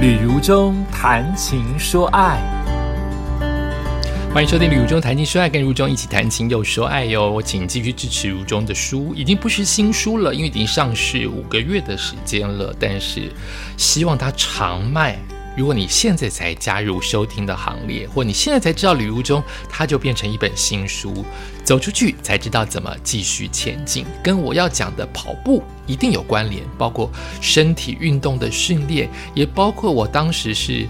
旅如中谈情说爱，欢迎收听《旅如中谈情说爱》，跟如中一起谈情又说爱哟。请继续支持如中的书，已经不是新书了，因为已经上市五个月的时间了。但是希望它长卖。如果你现在才加入收听的行列，或你现在才知道旅途中，它就变成一本新书。走出去才知道怎么继续前进，跟我要讲的跑步一定有关联，包括身体运动的训练，也包括我当时是，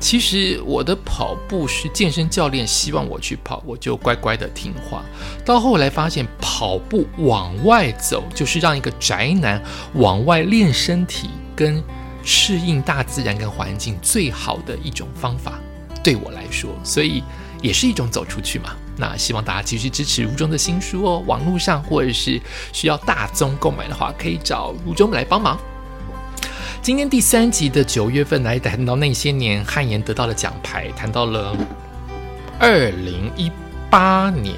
其实我的跑步是健身教练希望我去跑，我就乖乖的听话。到后来发现，跑步往外走就是让一个宅男往外练身体跟适应大自然跟环境最好的一种方法，对我来说，所以也是一种走出去嘛。那希望大家继续支持如中的新书哦，网络上或者是需要大宗购买的话，可以找如中来帮忙。今天第三集的九月份来谈到那些年汉言得到的奖牌，谈到了二零一八年。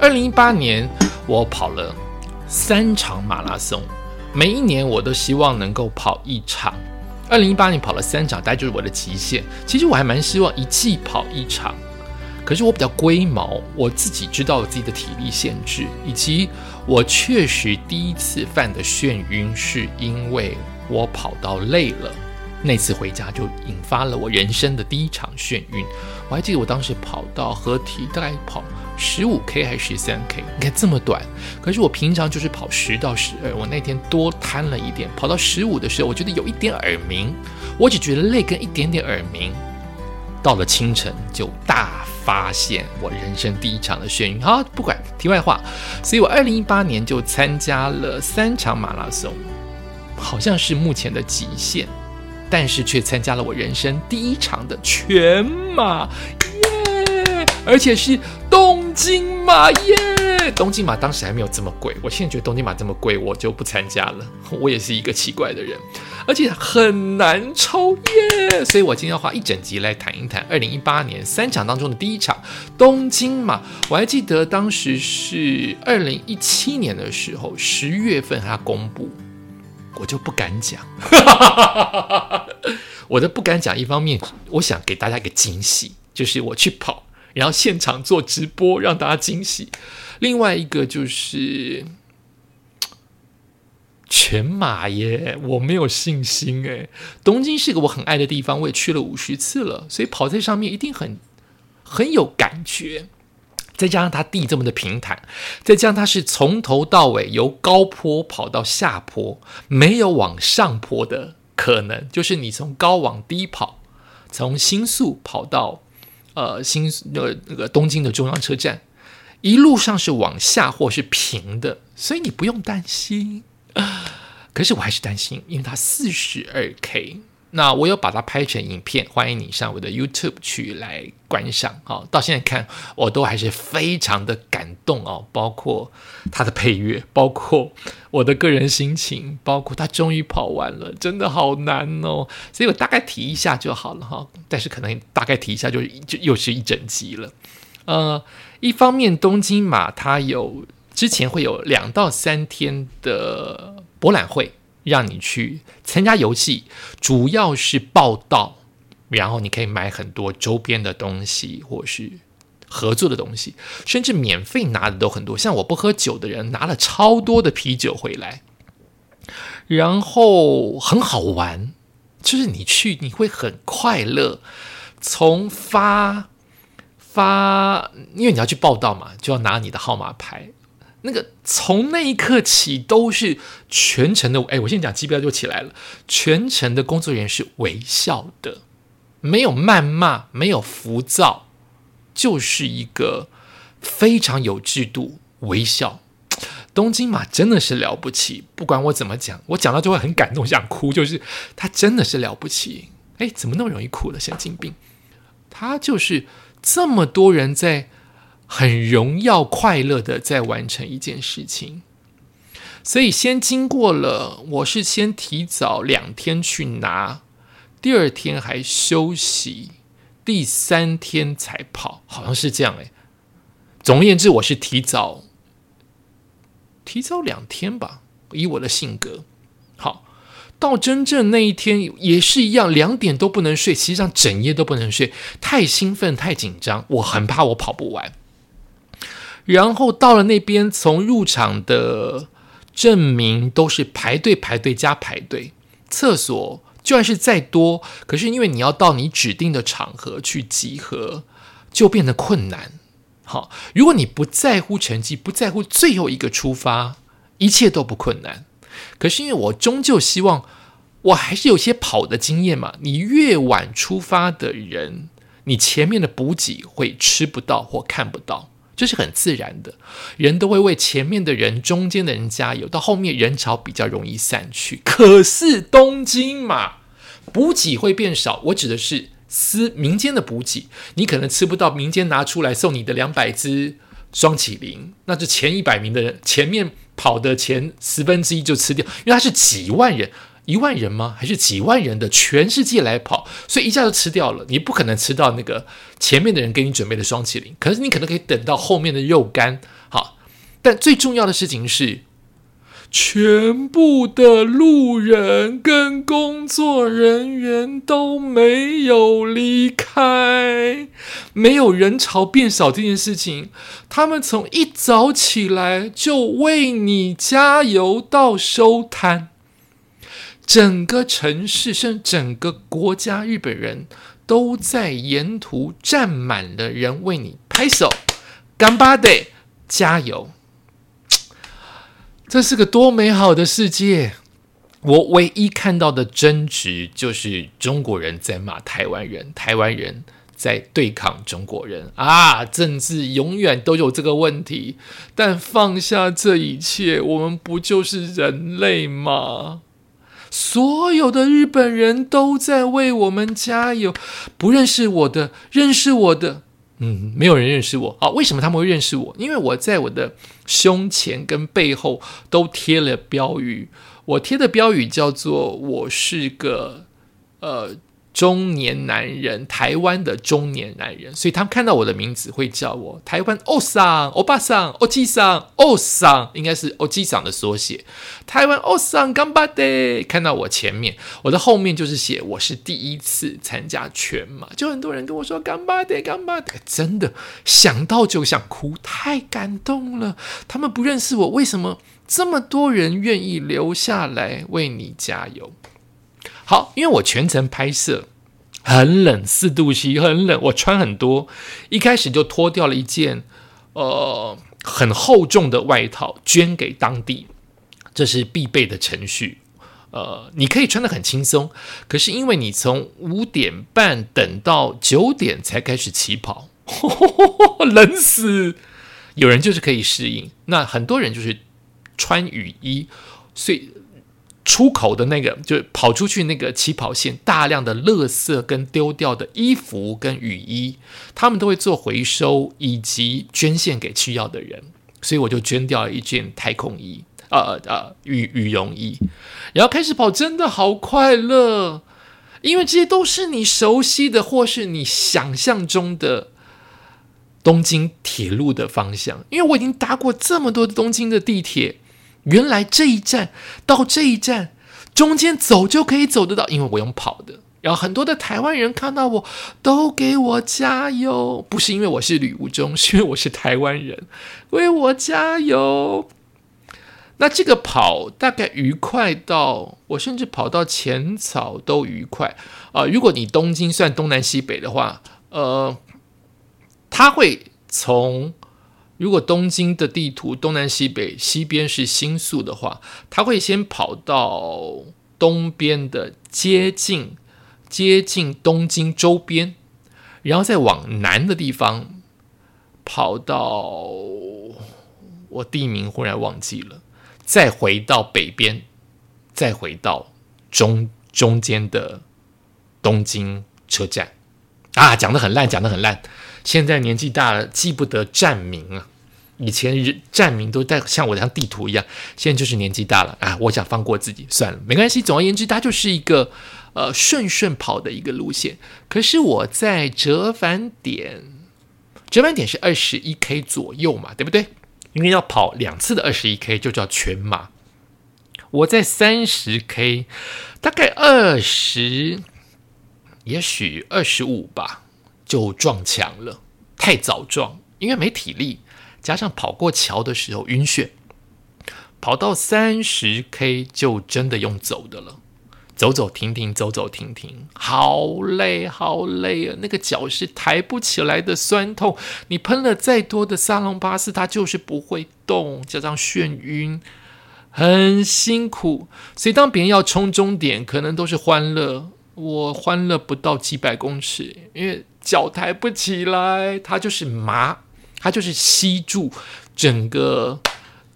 二零一八年我跑了三场马拉松，每一年我都希望能够跑一场。二零一八年跑了三场，大概就是我的极限。其实我还蛮希望一季跑一场。可是我比较龟毛，我自己知道我自己的体力限制，以及我确实第一次犯的眩晕，是因为我跑到累了。那次回家就引发了我人生的第一场眩晕。我还记得我当时跑到合体，大概跑十五 K 还是十三 K，你看这么短。可是我平常就是跑十到十二，我那天多贪了一点，跑到十五的时候，我觉得有一点耳鸣，我只觉得累跟一点点耳鸣。到了清晨就大发现我人生第一场的眩晕。好，不管题外话，所以我二零一八年就参加了三场马拉松，好像是目前的极限，但是却参加了我人生第一场的全马，耶！而且是东京马，耶！东京马当时还没有这么贵，我现在觉得东京马这么贵，我就不参加了。我也是一个奇怪的人。而且很难抽耶，所以我今天要花一整集来谈一谈二零一八年三场当中的第一场东京马。我还记得当时是二零一七年的时候，十月份它公布，我就不敢讲。我的不敢讲，一方面我想给大家一个惊喜，就是我去跑，然后现场做直播让大家惊喜；另外一个就是。全马耶，我没有信心诶。东京是一个我很爱的地方，我也去了五十次了，所以跑在上面一定很很有感觉。再加上它地这么的平坦，再加上它是从头到尾由高坡跑到下坡，没有往上坡的可能，就是你从高往低跑，从新宿跑到呃新呃那个东京的中央车站，一路上是往下或是平的，所以你不用担心。可是我还是担心，因为它四十二 K，那我有把它拍成影片，欢迎你上我的 YouTube 去来观赏。好，到现在看我都还是非常的感动哦，包括它的配乐，包括我的个人心情，包括它终于跑完了，真的好难哦。所以我大概提一下就好了哈，但是可能大概提一下就就又是一整集了。呃，一方面东京马它有。之前会有两到三天的博览会，让你去参加游戏，主要是报道，然后你可以买很多周边的东西，或是合作的东西，甚至免费拿的都很多。像我不喝酒的人，拿了超多的啤酒回来，然后很好玩，就是你去你会很快乐。从发发，因为你要去报道嘛，就要拿你的号码牌。那个从那一刻起都是全程的，哎，我现在讲机标就起来了。全程的工作人员是微笑的，没有谩骂，没有浮躁，就是一个非常有制度微笑。东京马真的是了不起，不管我怎么讲，我讲到就会很感动，想哭。就是他真的是了不起，哎，怎么那么容易哭了？神经病！他就是这么多人在。很荣耀、快乐的在完成一件事情，所以先经过了，我是先提早两天去拿，第二天还休息，第三天才跑，好像是这样哎。总而言之，我是提早提早两天吧，以我的性格，好，到真正那一天也是一样，两点都不能睡，实际上整夜都不能睡，太兴奋、太紧张，我很怕我跑不完。然后到了那边，从入场的证明都是排队、排队加排队，厕所就算是再多，可是因为你要到你指定的场合去集合，就变得困难。好，如果你不在乎成绩，不在乎最后一个出发，一切都不困难。可是因为我终究希望，我还是有些跑的经验嘛。你越晚出发的人，你前面的补给会吃不到或看不到，这是很自然的。人都会为前面的人、中间的人加油，到后面人潮比较容易散去。可是东京嘛，补给会变少。我指的是私民间的补给，你可能吃不到民间拿出来送你的两百只双麒麟，那就前一百名的人前面。跑的前十分之一就吃掉，因为他是几万人，一万人吗？还是几万人的全世界来跑，所以一下就吃掉了。你不可能吃到那个前面的人给你准备的双麒麟，可是你可能可以等到后面的肉干。好，但最重要的事情是。全部的路人跟工作人员都没有离开，没有人潮变少这件事情，他们从一早起来就为你加油到收摊。整个城市，甚至整个国家，日本人都在沿途站满了人为你拍手，干巴的加油。这是个多美好的世界！我唯一看到的争执就是中国人在骂台湾人，台湾人在对抗中国人啊！政治永远都有这个问题，但放下这一切，我们不就是人类吗？所有的日本人都在为我们加油，不认识我的，认识我的。嗯，没有人认识我啊？为什么他们会认识我？因为我在我的胸前跟背后都贴了标语，我贴的标语叫做“我是个呃”。中年男人，台湾的中年男人，所以他们看到我的名字会叫我台湾欧桑、欧巴桑、欧基桑、欧桑，应该是欧基桑的缩写。台湾欧桑干巴的，看到我前面，我的后面就是写我是第一次参加全马，就很多人跟我说干巴的干巴的，真的想到就想哭，太感动了。他们不认识我，为什么这么多人愿意留下来为你加油？好，因为我全程拍摄很冷，四度 C 很冷，我穿很多，一开始就脱掉了一件呃很厚重的外套，捐给当地，这是必备的程序。呃，你可以穿的很轻松，可是因为你从五点半等到九点才开始起跑，冷死。有人就是可以适应，那很多人就是穿雨衣，所以。出口的那个，就跑出去那个起跑线，大量的垃圾跟丢掉的衣服跟雨衣，他们都会做回收以及捐献给需要的人，所以我就捐掉了一件太空衣，呃呃羽羽绒衣，然后开始跑，真的好快乐，因为这些都是你熟悉的或是你想象中的东京铁路的方向，因为我已经搭过这么多东京的地铁。原来这一站到这一站中间走就可以走得到，因为我用跑的。然后很多的台湾人看到我都给我加油，不是因为我是吕无中，是因为我是台湾人，为我加油。那这个跑大概愉快到我甚至跑到浅草都愉快啊！如果你东京算东南西北的话，呃，他会从。如果东京的地图东南西北，西边是新宿的话，他会先跑到东边的接近接近东京周边，然后再往南的地方跑到我地名忽然忘记了，再回到北边，再回到中中间的东京车站啊，讲的很烂，讲的很烂。现在年纪大了，记不得站名啊。以前站名都带像我像地图一样，现在就是年纪大了啊，我想放过自己，算了，没关系。总而言之，它就是一个呃顺顺跑的一个路线。可是我在折返点，折返点是二十一 K 左右嘛，对不对？因为要跑两次的二十一 K 就叫全马。我在三十 K，大概二十，也许二十五吧，就撞墙了。太早撞，因为没体力，加上跑过桥的时候晕眩，跑到三十 K 就真的用走的了。走走停停，走走停停，好累好累啊！那个脚是抬不起来的酸痛，你喷了再多的沙龙巴斯，它就是不会动，加上眩晕，很辛苦。所以当别人要冲终点，可能都是欢乐，我欢乐不到几百公尺，因为脚抬不起来，它就是麻，它就是吸住整个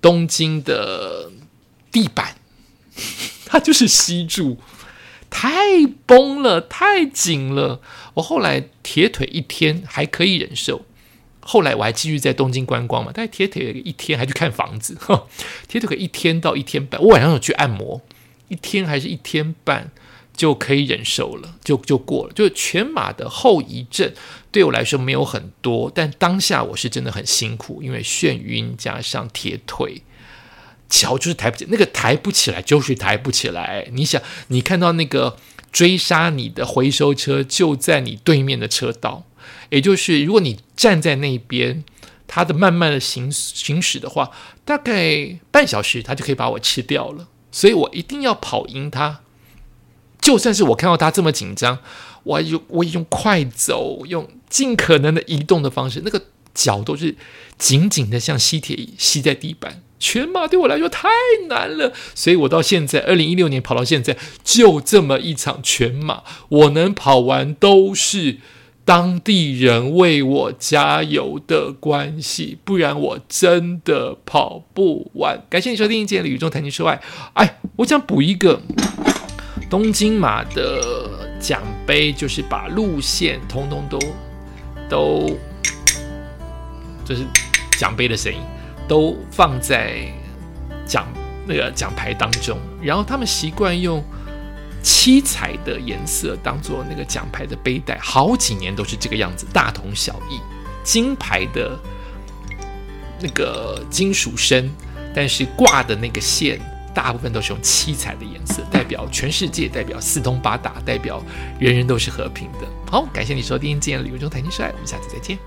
东京的地板。它就是吸住，太崩了，太紧了。我后来铁腿一天还可以忍受，后来我还继续在东京观光嘛。但是铁腿一天还去看房子，铁腿一天到一天半，我晚上有去按摩，一天还是一天半就可以忍受了，就就过了。就是全马的后遗症对我来说没有很多，但当下我是真的很辛苦，因为眩晕加上铁腿。桥就是抬不起，那个抬不起来就是抬不起来。你想，你看到那个追杀你的回收车就在你对面的车道，也就是如果你站在那边，它的慢慢的行行驶的话，大概半小时它就可以把我吃掉了。所以我一定要跑赢它。就算是我看到他这么紧张，我用我用快走，用尽可能的移动的方式，那个脚都是紧紧的像吸铁吸在地板。全马对我来说太难了，所以我到现在二零一六年跑到现在，就这么一场全马，我能跑完都是当地人为我加油的关系，不然我真的跑不完。感谢你收听今天的宇宙谈情说爱。哎，我想补一个东京马的奖杯，就是把路线通通都都，这是奖杯的声音。都放在奖那个奖牌当中，然后他们习惯用七彩的颜色当做那个奖牌的背带，好几年都是这个样子，大同小异。金牌的那个金属身，但是挂的那个线大部分都是用七彩的颜色，代表全世界，代表四通八达，代表人人都是和平的。好，感谢你收听今天的《旅游中谈情说爱》，我们下次再见。